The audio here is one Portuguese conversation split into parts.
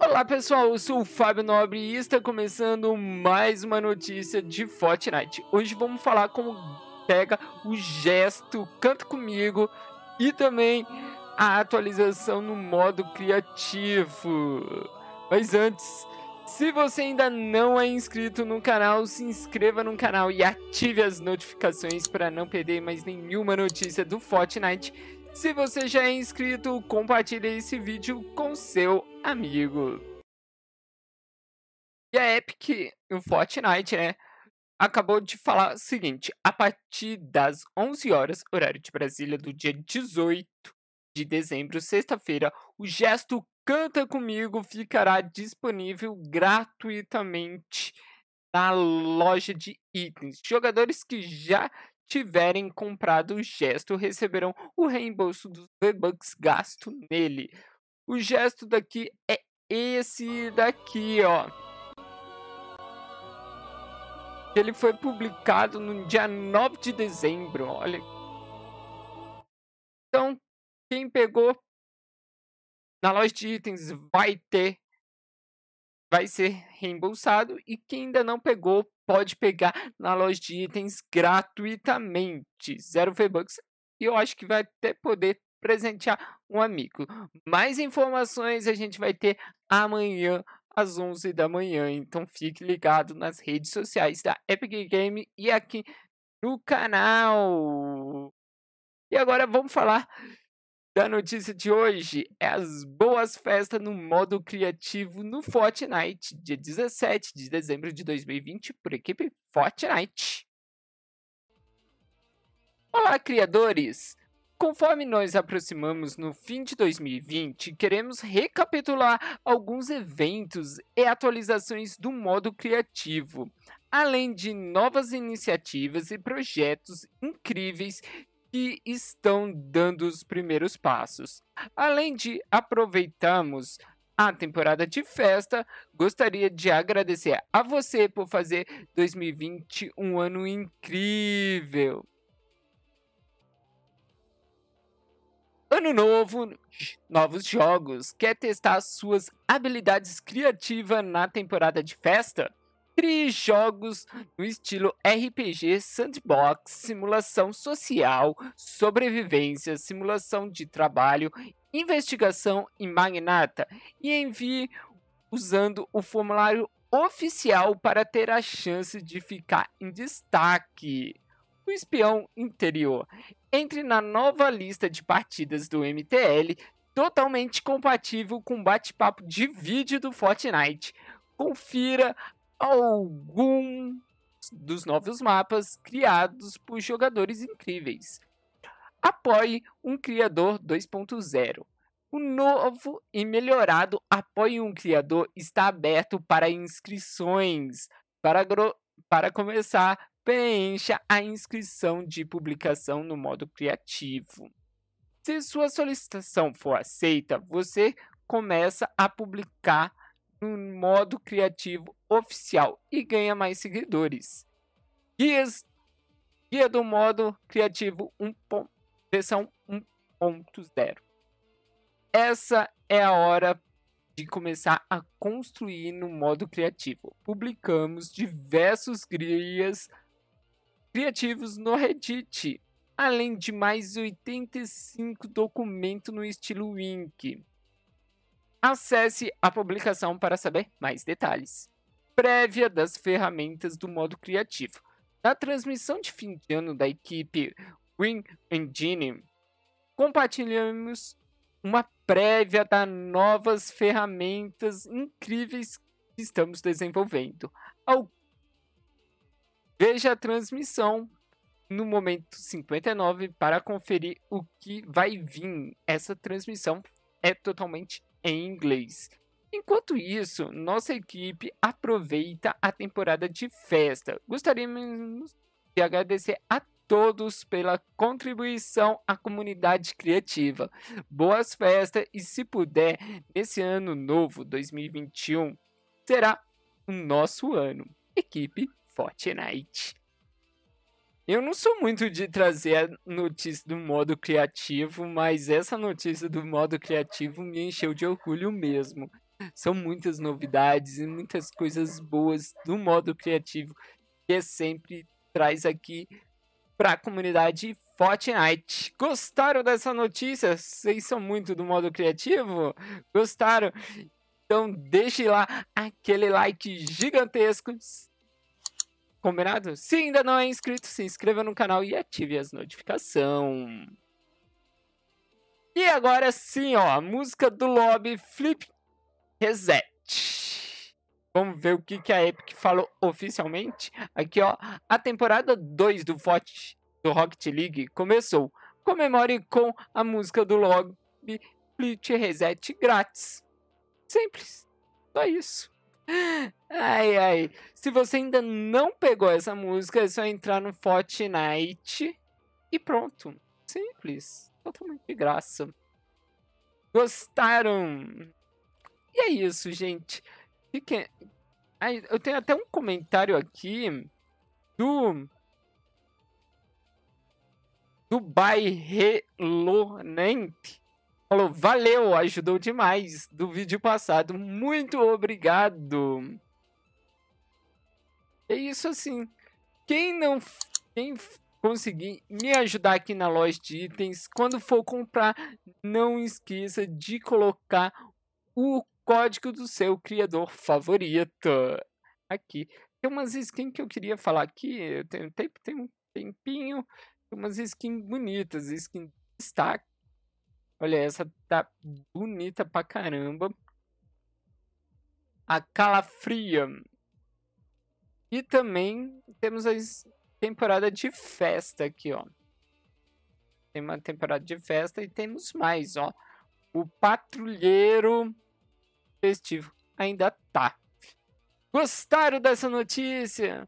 Olá pessoal, eu sou o Fábio Nobre e está começando mais uma notícia de Fortnite. Hoje vamos falar como pega o gesto Canta Comigo e também a atualização no modo criativo. Mas antes, se você ainda não é inscrito no canal, se inscreva no canal e ative as notificações para não perder mais nenhuma notícia do Fortnite. Se você já é inscrito, compartilhe esse vídeo com seu amigo. E a Epic, o Fortnite, né, acabou de falar o seguinte, a partir das 11 horas, horário de Brasília, do dia 18 de dezembro, sexta-feira, o gesto Canta Comigo ficará disponível gratuitamente na loja de itens. Jogadores que já tiverem comprado o gesto receberão o reembolso dos V-Bucks gasto nele. O gesto daqui é esse daqui, ó. Ele foi publicado no dia 9 de dezembro, olha. Então, quem pegou na loja de itens vai ter vai ser reembolsado e quem ainda não pegou pode pegar na loja de itens gratuitamente, zero V-Bucks. E eu acho que vai até poder presentear um amigo. Mais informações a gente vai ter amanhã às 11 da manhã, então fique ligado nas redes sociais da Epic Game e aqui no canal. E agora vamos falar da notícia de hoje é as boas festas no modo criativo no Fortnite, dia 17 de dezembro de 2020, por equipe Fortnite. Olá, criadores! Conforme nós aproximamos no fim de 2020, queremos recapitular alguns eventos e atualizações do modo criativo, além de novas iniciativas e projetos incríveis que estão dando os primeiros passos. Além de aproveitarmos a temporada de festa, gostaria de agradecer a você por fazer 2020 um ano incrível. Ano novo, novos jogos. Quer testar suas habilidades criativas na temporada de festa? Crie jogos no estilo RPG, sandbox, simulação social, sobrevivência, simulação de trabalho, investigação e magnata e envie usando o formulário oficial para ter a chance de ficar em destaque. O espião interior. Entre na nova lista de partidas do MTL, totalmente compatível com o bate-papo de vídeo do Fortnite. Confira alguns dos novos mapas criados por jogadores incríveis. Apoie um criador 2.0. O novo e melhorado Apoie um Criador está aberto para inscrições. Para, para começar, preencha a inscrição de publicação no modo criativo. Se sua solicitação for aceita, você começa a publicar no modo criativo oficial e ganha mais seguidores. Guias, guia do modo criativo 1. versão 1.0. Essa é a hora de começar a construir no modo criativo. Publicamos diversos guias criativos no Reddit, além de mais 85 documentos no estilo Wink. Acesse a publicação para saber mais detalhes. Prévia das ferramentas do modo criativo. Na transmissão de fim de ano da equipe Win Engine, compartilhamos uma prévia das novas ferramentas incríveis que estamos desenvolvendo. Veja a transmissão no momento 59 para conferir o que vai vir. Essa transmissão é totalmente em inglês. Enquanto isso, nossa equipe aproveita a temporada de festa. Gostaríamos de agradecer a todos pela contribuição à comunidade criativa. Boas festas e, se puder, nesse ano novo 2021 será o nosso ano. Equipe Fortnite. Eu não sou muito de trazer a notícia do modo criativo, mas essa notícia do modo criativo me encheu de orgulho mesmo. São muitas novidades e muitas coisas boas do modo criativo que sempre traz aqui para a comunidade Fortnite. Gostaram dessa notícia? Vocês são muito do modo criativo? Gostaram? Então deixe lá aquele like gigantesco. Combinado? Se ainda não é inscrito, se inscreva no canal e ative as notificações. E agora sim, ó, a música do lobby Flip Reset. Vamos ver o que, que a Epic falou oficialmente. Aqui, ó, a temporada 2 do, Fort, do Rocket League começou. Comemore com a música do lobby Flip Reset grátis. Simples. Só isso. Ai, ai. Se você ainda não pegou essa música, é só entrar no Fortnite e pronto. Simples. Totalmente de graça. Gostaram? E é isso, gente. Fiquem... Ai, eu tenho até um comentário aqui do do Bairrelonente falou, valeu, ajudou demais do vídeo passado. Muito obrigado. É isso assim. Quem não quem conseguir me ajudar aqui na loja de itens, quando for comprar, não esqueça de colocar o código do seu criador favorito. Aqui. Tem umas skins que eu queria falar aqui, tenho tempo, tem um tempinho, tem umas skins bonitas, skin destaque Olha, essa tá bonita pra caramba. A Calafria. E também temos a temporada de festa aqui, ó. Tem uma temporada de festa e temos mais, ó. O Patrulheiro Festivo ainda tá. Gostaram dessa notícia?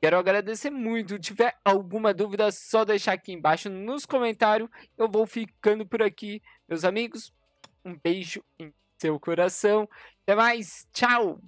Quero agradecer muito. Se tiver alguma dúvida, só deixar aqui embaixo nos comentários. Eu vou ficando por aqui, meus amigos. Um beijo em seu coração. Até mais. Tchau.